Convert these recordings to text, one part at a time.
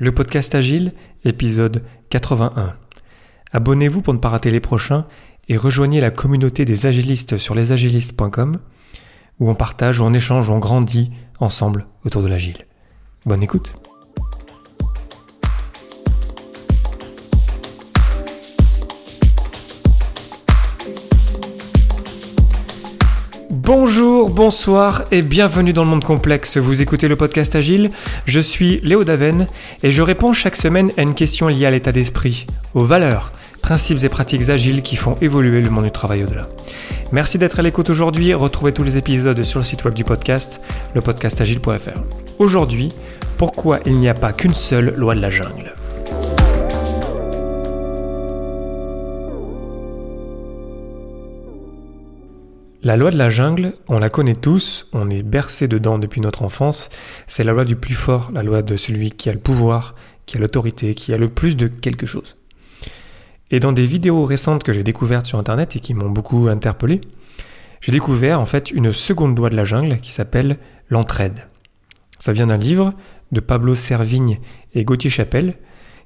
Le podcast Agile, épisode 81. Abonnez-vous pour ne pas rater les prochains et rejoignez la communauté des agilistes sur lesagilistes.com où on partage, on échange, on grandit ensemble autour de l'agile. Bonne écoute Bonjour, bonsoir et bienvenue dans le monde complexe. Vous écoutez le podcast Agile, je suis Léo Daven et je réponds chaque semaine à une question liée à l'état d'esprit, aux valeurs, principes et pratiques agiles qui font évoluer le monde du travail au-delà. Merci d'être à l'écoute aujourd'hui, retrouvez tous les épisodes sur le site web du podcast, lepodcastagile.fr. Aujourd'hui, pourquoi il n'y a pas qu'une seule loi de la jungle? La loi de la jungle, on la connaît tous, on est bercé dedans depuis notre enfance, c'est la loi du plus fort, la loi de celui qui a le pouvoir, qui a l'autorité, qui a le plus de quelque chose. Et dans des vidéos récentes que j'ai découvertes sur internet et qui m'ont beaucoup interpellé, j'ai découvert en fait une seconde loi de la jungle qui s'appelle l'entraide. Ça vient d'un livre de Pablo Servigne et Gauthier Chapelle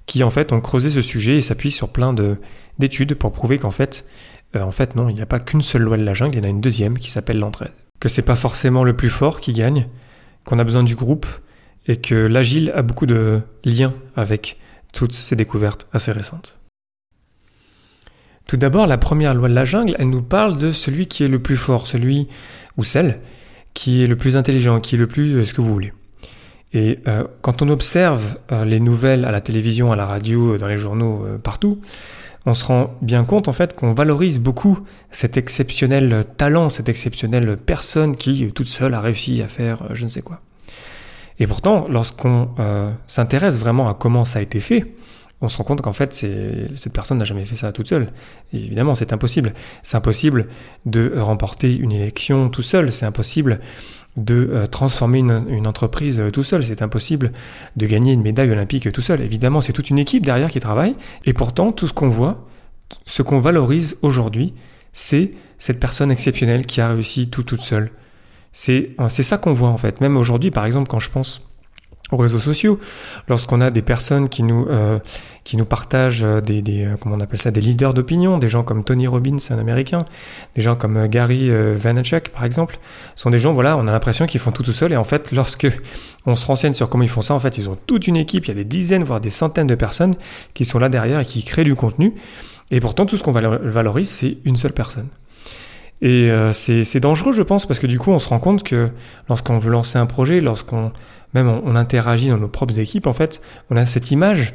qui en fait ont creusé ce sujet et s'appuient sur plein d'études pour prouver qu'en fait en fait, non, il n'y a pas qu'une seule loi de la jungle, il y en a une deuxième qui s'appelle l'entraide. Que c'est pas forcément le plus fort qui gagne, qu'on a besoin du groupe, et que l'agile a beaucoup de liens avec toutes ces découvertes assez récentes. Tout d'abord, la première loi de la jungle, elle nous parle de celui qui est le plus fort, celui ou celle qui est le plus intelligent, qui est le plus euh, ce que vous voulez. Et euh, quand on observe les nouvelles à la télévision, à la radio, dans les journaux, partout, on se rend bien compte en fait qu'on valorise beaucoup cet exceptionnel talent, cette exceptionnelle personne qui toute seule a réussi à faire euh, je ne sais quoi. Et pourtant, lorsqu'on euh, s'intéresse vraiment à comment ça a été fait, on se rend compte qu'en fait, cette personne n'a jamais fait ça toute seule. évidemment, c'est impossible. C'est impossible de remporter une élection tout seul. C'est impossible de euh, transformer une, entreprise euh, tout seul. C'est impossible de gagner une médaille olympique tout seul. Évidemment, c'est toute une équipe derrière qui travaille. Et pourtant, tout ce qu'on voit, ce qu'on valorise aujourd'hui, c'est cette personne exceptionnelle qui a réussi tout toute seule. C'est ça qu'on voit en fait. Même aujourd'hui, par exemple, quand je pense aux réseaux sociaux, lorsqu'on a des personnes qui nous euh, qui nous partagent euh, des, des euh, comment on appelle ça des leaders d'opinion, des gens comme Tony Robbins, un américain, des gens comme Gary Vaynerchuk par exemple, sont des gens voilà, on a l'impression qu'ils font tout tout seul et en fait lorsque on se renseigne sur comment ils font ça, en fait ils ont toute une équipe, il y a des dizaines voire des centaines de personnes qui sont là derrière et qui créent du contenu. Et pourtant tout ce qu'on valorise c'est une seule personne. Et c'est dangereux, je pense, parce que du coup, on se rend compte que lorsqu'on veut lancer un projet, lorsqu'on même on, interagit dans nos propres équipes, en fait, on a cette image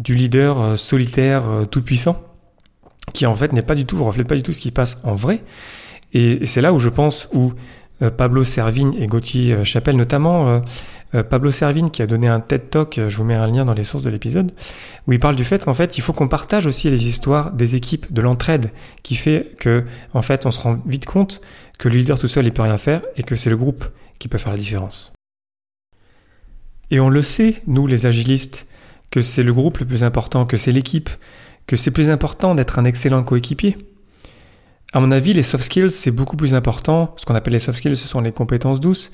du leader euh, solitaire, euh, tout puissant, qui en fait n'est pas du tout, reflète pas du tout ce qui passe en vrai. Et, c'est là où je pense où euh, Pablo Servigne et Gauthier Chapelle notamment, Pablo Servigne qui a donné un TED Talk, je vous mets un lien dans les sources de l'épisode, où il parle du fait qu'en fait il faut qu'on partage aussi les histoires des équipes, de l'entraide, qui fait que en fait on se rend vite compte que le leader tout seul il peut rien faire et que c'est le groupe qui peut faire la différence. Et on le sait, nous les agilistes, que c'est le groupe le plus important, que c'est l'équipe, que c'est plus important d'être un excellent coéquipier. À mon avis, les soft skills, c'est beaucoup plus important. Ce qu'on appelle les soft skills, ce sont les compétences douces.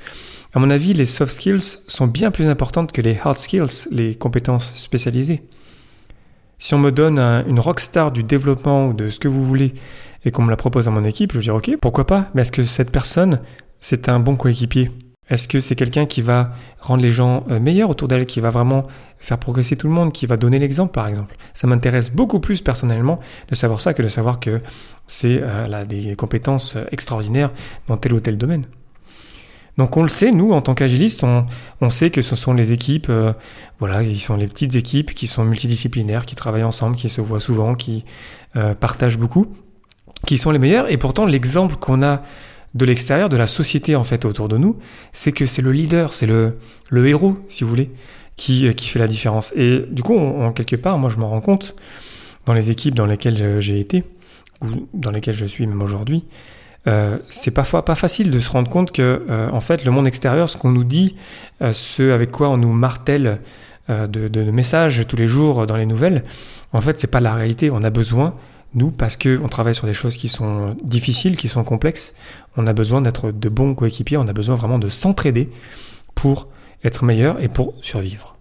À mon avis, les soft skills sont bien plus importantes que les hard skills, les compétences spécialisées. Si on me donne une rockstar du développement ou de ce que vous voulez et qu'on me la propose à mon équipe, je vais dire ok, pourquoi pas? Mais est-ce que cette personne, c'est un bon coéquipier? Est-ce que c'est quelqu'un qui va rendre les gens euh, meilleurs autour d'elle, qui va vraiment faire progresser tout le monde, qui va donner l'exemple par exemple? Ça m'intéresse beaucoup plus personnellement de savoir ça que de savoir que c'est euh, des compétences euh, extraordinaires dans tel ou tel domaine. Donc on le sait, nous, en tant qu'agilistes, on, sait que ce sont les équipes, voilà, ils sont les petites équipes qui sont multidisciplinaires, qui travaillent ensemble, qui se voient souvent, qui partagent beaucoup, qui sont les meilleurs. Et pourtant, l'exemple qu'on a de l'extérieur, de la société en fait autour de nous, c'est que c'est le leader, c'est le, le héros, si vous voulez, qui, qui fait la différence. Et du coup, en quelque part, moi je m'en rends compte dans les équipes dans lesquelles j'ai été, ou dans lesquelles je suis même aujourd'hui, euh, c'est parfois pas facile de se rendre compte que euh, en fait le monde extérieur, ce qu'on nous dit, euh, ce avec quoi on nous martèle euh, de, de, de, messages tous les jours dans les nouvelles, en fait c'est pas la réalité. On a besoin nous, parce qu'on travaille sur des choses qui sont difficiles, qui sont complexes, on a besoin d'être de bons coéquipiers, on a besoin vraiment de s'entraider pour être meilleur et pour survivre.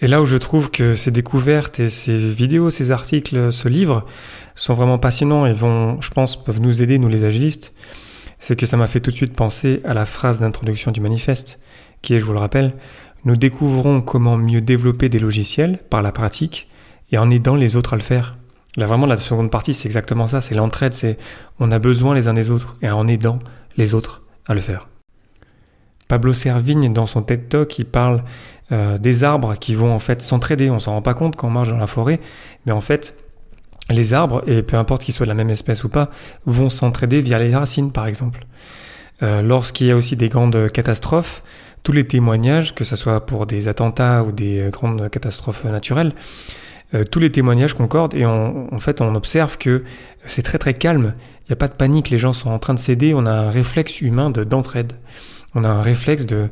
Et là où je trouve que ces découvertes et ces vidéos, ces articles, ce livre sont vraiment passionnants et vont, je pense, peuvent nous aider, nous les agilistes, c'est que ça m'a fait tout de suite penser à la phrase d'introduction du manifeste, qui est, je vous le rappelle, nous découvrons comment mieux développer des logiciels par la pratique et en aidant les autres à le faire. Là, vraiment, la seconde partie, c'est exactement ça, c'est l'entraide, c'est on a besoin les uns des autres et en aidant les autres à le faire. Pablo Servigne, dans son TED Talk, il parle euh, des arbres qui vont en fait s'entraider. On s'en rend pas compte quand on marche dans la forêt, mais en fait, les arbres, et peu importe qu'ils soient de la même espèce ou pas, vont s'entraider via les racines, par exemple. Euh, lorsqu'il y a aussi des grandes catastrophes, tous les témoignages, que ce soit pour des attentats ou des grandes catastrophes naturelles, euh, tous les témoignages concordent et en fait on observe que c'est très très calme, il n'y a pas de panique, les gens sont en train de céder, on a un réflexe humain d'entraide, on a un réflexe de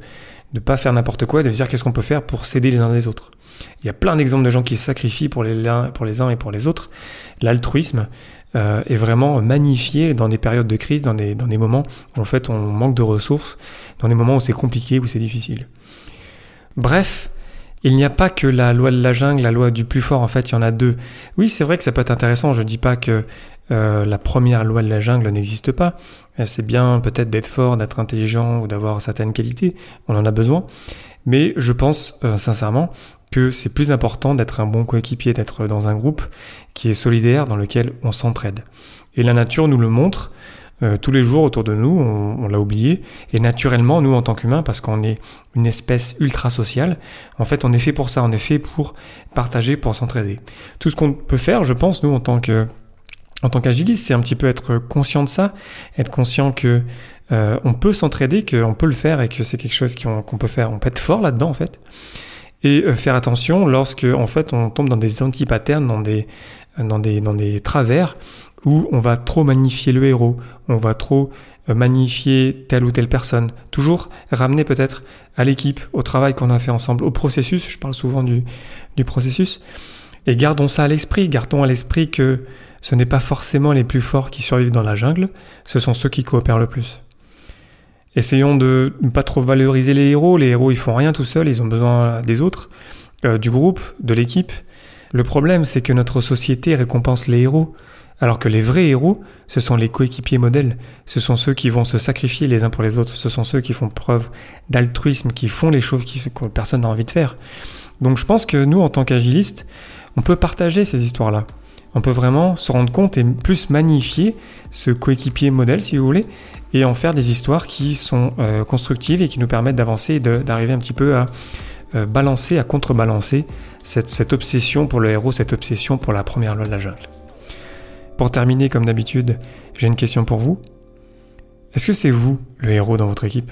ne pas faire n'importe quoi, de se dire qu'est-ce qu'on peut faire pour s'aider les uns des autres. Il y a plein d'exemples de gens qui se sacrifient pour les, pour les uns et pour les autres. L'altruisme euh, est vraiment magnifié dans des périodes de crise, dans des, dans des moments où en fait on manque de ressources, dans des moments où c'est compliqué, où c'est difficile. Bref, il n'y a pas que la loi de la jungle, la loi du plus fort, en fait, il y en a deux. Oui, c'est vrai que ça peut être intéressant, je ne dis pas que euh, la première loi de la jungle n'existe pas. Euh, c'est bien peut-être d'être fort, d'être intelligent ou d'avoir certaines qualités, on en a besoin. Mais je pense euh, sincèrement que c'est plus important d'être un bon coéquipier, d'être dans un groupe qui est solidaire, dans lequel on s'entraide. Et la nature nous le montre. Euh, tous les jours autour de nous, on, l'a oublié, et naturellement, nous en tant qu'humains, parce qu'on est une espèce ultra sociale, en fait, on est fait pour ça, on est fait pour partager, pour s'entraider. Tout ce qu'on peut faire, je pense, nous en tant que en tant qu'agiliste, c'est un petit peu être conscient de ça, être conscient que euh, on peut s'entraider, qu'on peut le faire et que c'est quelque chose qu'on peut faire. On peut être fort là-dedans en fait, et euh, faire attention lorsque en fait on tombe dans des anti-patterns, dans des dans des dans des travers où on va trop magnifier le héros, on va trop euh, magnifier telle ou telle personne. Toujours ramener peut-être à l'équipe, au travail qu'on a fait ensemble, au processus, je parle souvent du, processus. Et gardons ça à l'esprit, gardons à l'esprit que ce n'est pas forcément les plus forts qui survivent dans la jungle, ce sont ceux qui coopèrent le plus. Essayons de ne pas trop valoriser les héros, les héros ils font rien tout seuls, ils ont besoin des autres, euh, du groupe, de l'équipe. Le problème c'est que notre société récompense les héros, alors que les vrais héros, ce sont les coéquipiers modèles, ce sont ceux qui vont se sacrifier les uns pour les autres, ce sont ceux qui font preuve d'altruisme, qui font les choses que personne n'a envie de faire. Donc je pense que nous, en tant qu'agilistes, on peut partager ces histoires-là. On peut vraiment se rendre compte et plus magnifier ce coéquipier modèle, si vous voulez, et en faire des histoires qui sont euh, constructives et qui nous permettent d'avancer et d'arriver un petit peu à euh, balancer, à contrebalancer cette, cette obsession pour le héros, cette obsession pour la première loi de la jungle. Pour terminer, comme d'habitude, j'ai une question pour vous. Est-ce que c'est vous le héros dans votre équipe?